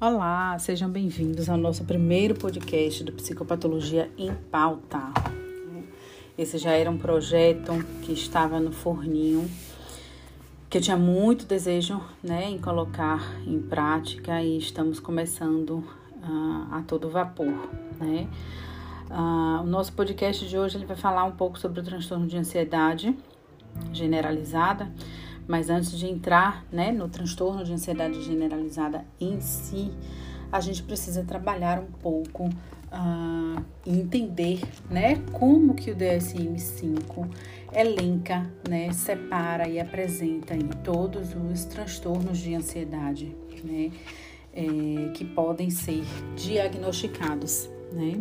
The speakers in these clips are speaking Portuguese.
Olá, sejam bem-vindos ao nosso primeiro podcast do Psicopatologia em Pauta. Esse já era um projeto que estava no forninho, que eu tinha muito desejo né, em colocar em prática e estamos começando uh, a todo vapor. Né? Uh, o nosso podcast de hoje ele vai falar um pouco sobre o transtorno de ansiedade generalizada mas antes de entrar né, no transtorno de ansiedade generalizada em si, a gente precisa trabalhar um pouco uh, e entender né, como que o DSM-5 elenca, né, separa e apresenta aí todos os transtornos de ansiedade né, é, que podem ser diagnosticados. Né?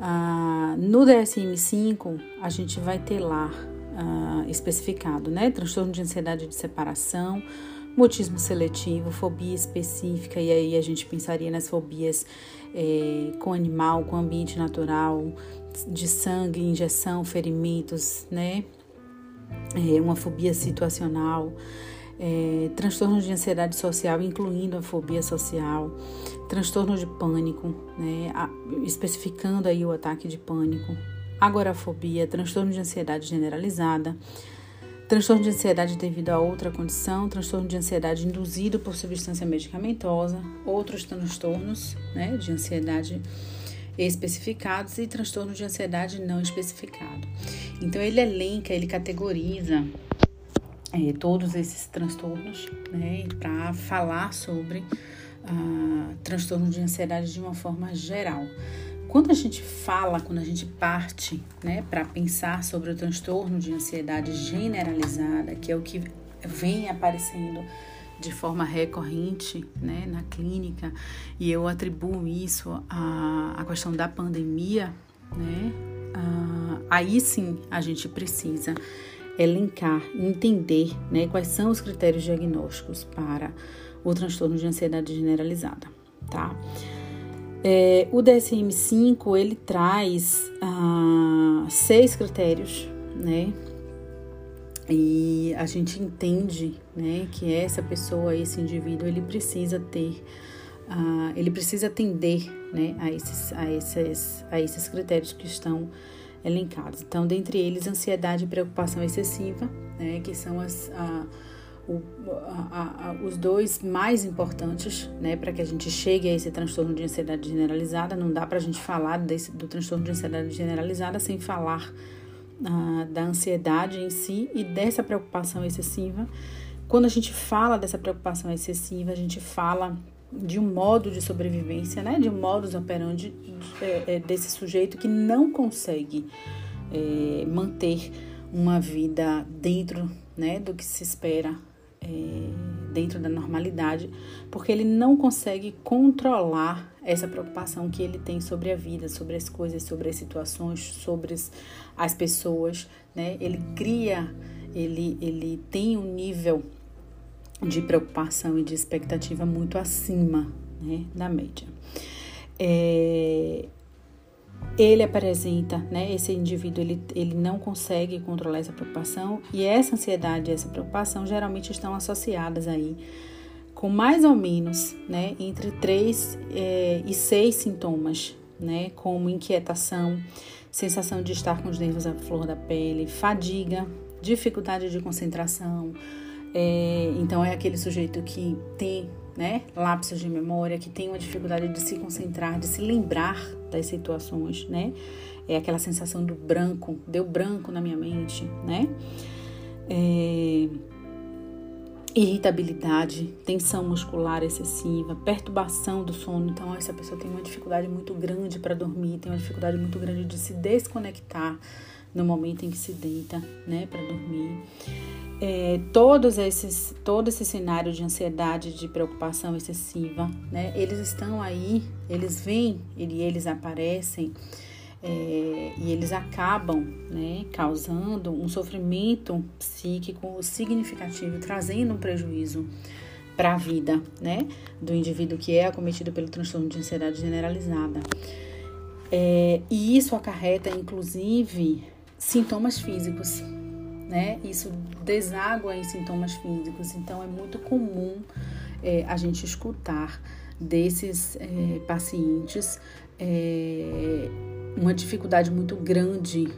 Uh, no DSM-5, a gente vai ter lá uh, especificado, né? Transtorno de ansiedade de separação, mutismo seletivo, fobia específica, e aí a gente pensaria nas fobias é, com animal, com ambiente natural, de sangue, injeção, ferimentos, né? É, uma fobia situacional, é, transtorno de ansiedade social, incluindo a fobia social, transtorno de pânico, né? A, especificando aí o ataque de pânico, agorafobia, transtorno de ansiedade generalizada, transtorno de ansiedade devido a outra condição, transtorno de ansiedade induzido por substância medicamentosa, outros transtornos né, de ansiedade especificados e transtorno de ansiedade não especificado. Então, ele elenca, ele categoriza é, todos esses transtornos né, para falar sobre ah, transtorno de ansiedade de uma forma geral. Quando a gente fala, quando a gente parte né, para pensar sobre o transtorno de ansiedade generalizada, que é o que vem aparecendo de forma recorrente né, na clínica, e eu atribuo isso à, à questão da pandemia, né, ah, aí sim a gente precisa elencar, entender né, quais são os critérios diagnósticos para o transtorno de ansiedade generalizada, tá? É, o DSM-5 ele traz ah, seis critérios, né? E a gente entende, né, que essa pessoa, esse indivíduo, ele precisa ter, ah, ele precisa atender, né, a esses, a esses, a esses critérios que estão elencados. Então, dentre eles, ansiedade e preocupação excessiva, né, que são as o, a, a, os dois mais importantes, né, para que a gente chegue a esse transtorno de ansiedade generalizada. Não dá para a gente falar desse, do transtorno de ansiedade generalizada sem falar uh, da ansiedade em si e dessa preocupação excessiva. Quando a gente fala dessa preocupação excessiva, a gente fala de um modo de sobrevivência, né, de um modus operandi é, é, desse sujeito que não consegue é, manter uma vida dentro né, do que se espera é, dentro da normalidade, porque ele não consegue controlar essa preocupação que ele tem sobre a vida, sobre as coisas, sobre as situações, sobre as pessoas, né? Ele cria, ele, ele tem um nível de preocupação e de expectativa muito acima né, da média. É, ele apresenta, né, esse indivíduo, ele, ele não consegue controlar essa preocupação e essa ansiedade essa preocupação geralmente estão associadas aí com mais ou menos, né, entre três é, e seis sintomas, né, como inquietação, sensação de estar com os nervos à flor da pele, fadiga, dificuldade de concentração. É, então é aquele sujeito que tem né, lapsos de memória, que tem uma dificuldade de se concentrar, de se lembrar das situações, né? É aquela sensação do branco, deu branco na minha mente, né? É, irritabilidade, tensão muscular excessiva, perturbação do sono. Então, essa pessoa tem uma dificuldade muito grande para dormir, tem uma dificuldade muito grande de se desconectar no momento em que se deita, né, para dormir é, todos esses, todo esse cenário de ansiedade, de preocupação excessiva, né? Eles estão aí, eles vêm e eles aparecem é, e eles acabam, né, causando um sofrimento psíquico significativo, trazendo um prejuízo para a vida, né, do indivíduo que é acometido pelo transtorno de ansiedade generalizada. É, e isso acarreta, inclusive, sintomas físicos, né? Isso deságua em sintomas físicos, então é muito comum é, a gente escutar desses é, pacientes é, uma dificuldade muito grande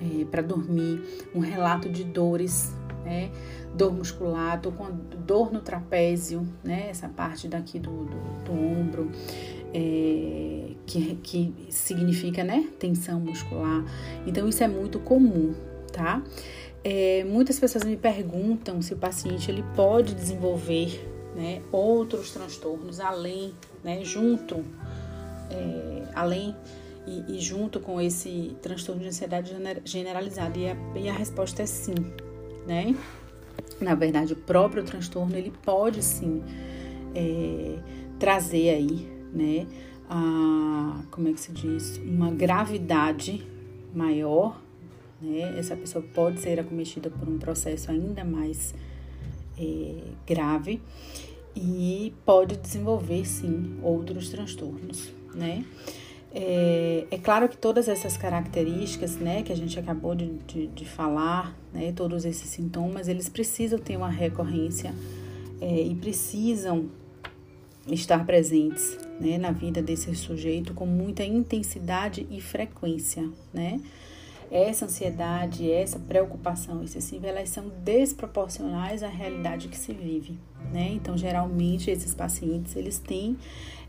é, para dormir, um relato de dores, né? dor muscular, dor, com dor no trapézio, né? essa parte daqui do, do, do ombro, é, que, que significa né? tensão muscular. Então, isso é muito comum, tá? É, muitas pessoas me perguntam se o paciente ele pode desenvolver né, outros transtornos além, né, junto, é, além e, e, junto com esse transtorno de ansiedade generalizada? E a, e a resposta é sim, né? Na verdade, o próprio transtorno ele pode sim é, trazer aí, né? A, como é que se diz? Uma gravidade maior, né? Essa pessoa pode ser acometida por um processo ainda mais é, grave e pode desenvolver sim outros transtornos, né? É, é, claro que todas essas características, né, que a gente acabou de, de, de falar, né, todos esses sintomas, eles precisam ter uma recorrência é, e precisam estar presentes, né, na vida desse sujeito com muita intensidade e frequência, né? Essa ansiedade, essa preocupação excessiva, elas são desproporcionais à realidade que se vive, né? Então, geralmente, esses pacientes, eles têm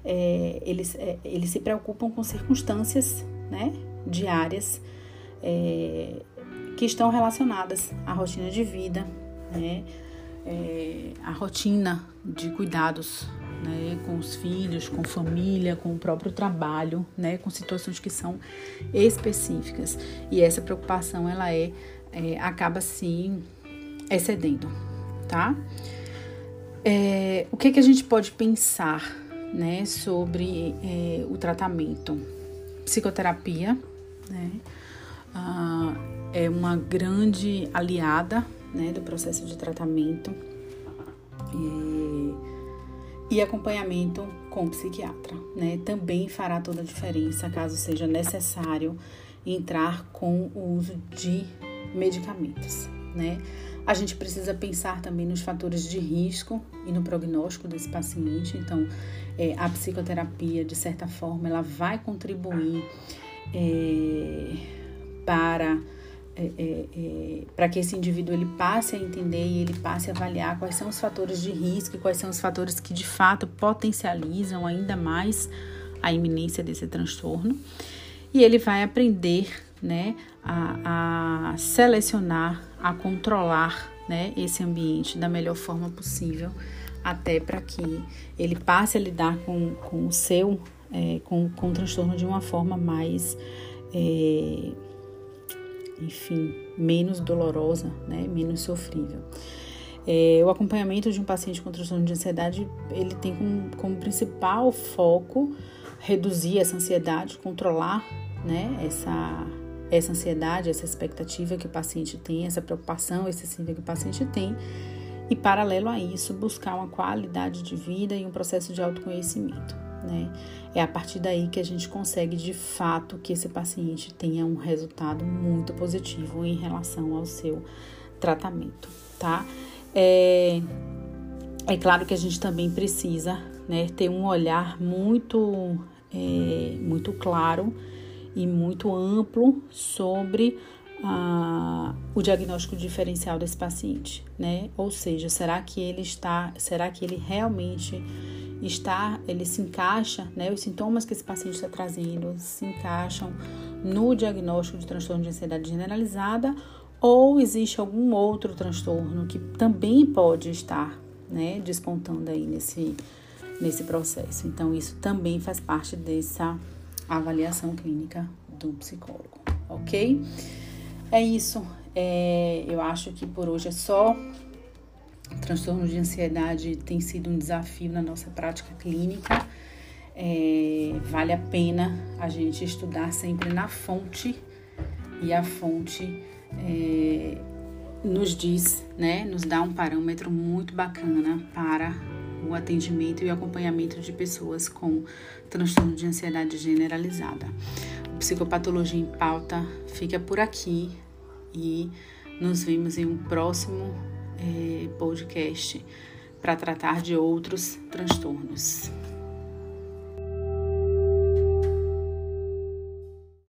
é, eles, é, eles se preocupam com circunstâncias né, diárias é, que estão relacionadas à rotina de vida, né, é, a rotina de cuidados né, com os filhos, com família, com o próprio trabalho, né, com situações que são específicas. E essa preocupação ela é, é acaba se excedendo, tá? É, o que, que a gente pode pensar né, sobre é, o tratamento. Psicoterapia, né, ah, é uma grande aliada, né, do processo de tratamento e acompanhamento com psiquiatra, né, também fará toda a diferença caso seja necessário entrar com o uso de medicamentos, né. A gente precisa pensar também nos fatores de risco e no prognóstico desse paciente. Então, é, a psicoterapia, de certa forma, ela vai contribuir é, para é, é, para que esse indivíduo ele passe a entender e ele passe a avaliar quais são os fatores de risco e quais são os fatores que de fato potencializam ainda mais a iminência desse transtorno. E ele vai aprender né, a, a selecionar, a controlar né, esse ambiente da melhor forma possível, até para que ele passe a lidar com, com o seu, é, com, com o transtorno de uma forma mais, é, enfim, menos dolorosa, né, menos sofrível. É, o acompanhamento de um paciente com transtorno de ansiedade, ele tem como, como principal foco reduzir essa ansiedade, controlar né, essa essa ansiedade, essa expectativa que o paciente tem, essa preocupação excessiva que o paciente tem, e paralelo a isso, buscar uma qualidade de vida e um processo de autoconhecimento. Né? É a partir daí que a gente consegue de fato que esse paciente tenha um resultado muito positivo em relação ao seu tratamento, tá? É, é claro que a gente também precisa né, ter um olhar muito, é, muito claro e muito amplo sobre ah, o diagnóstico diferencial desse paciente, né? Ou seja, será que ele está, será que ele realmente está, ele se encaixa, né? Os sintomas que esse paciente está trazendo se encaixam no diagnóstico de transtorno de ansiedade generalizada ou existe algum outro transtorno que também pode estar, né, despontando aí nesse nesse processo. Então isso também faz parte dessa avaliação clínica do psicólogo, ok? É isso. É, eu acho que por hoje é só. Transtorno de ansiedade tem sido um desafio na nossa prática clínica. É, vale a pena a gente estudar sempre na fonte e a fonte é, nos diz, né, nos dá um parâmetro muito bacana para o atendimento e o acompanhamento de pessoas com transtorno de ansiedade generalizada. O Psicopatologia em Pauta fica por aqui e nos vemos em um próximo é, podcast para tratar de outros transtornos.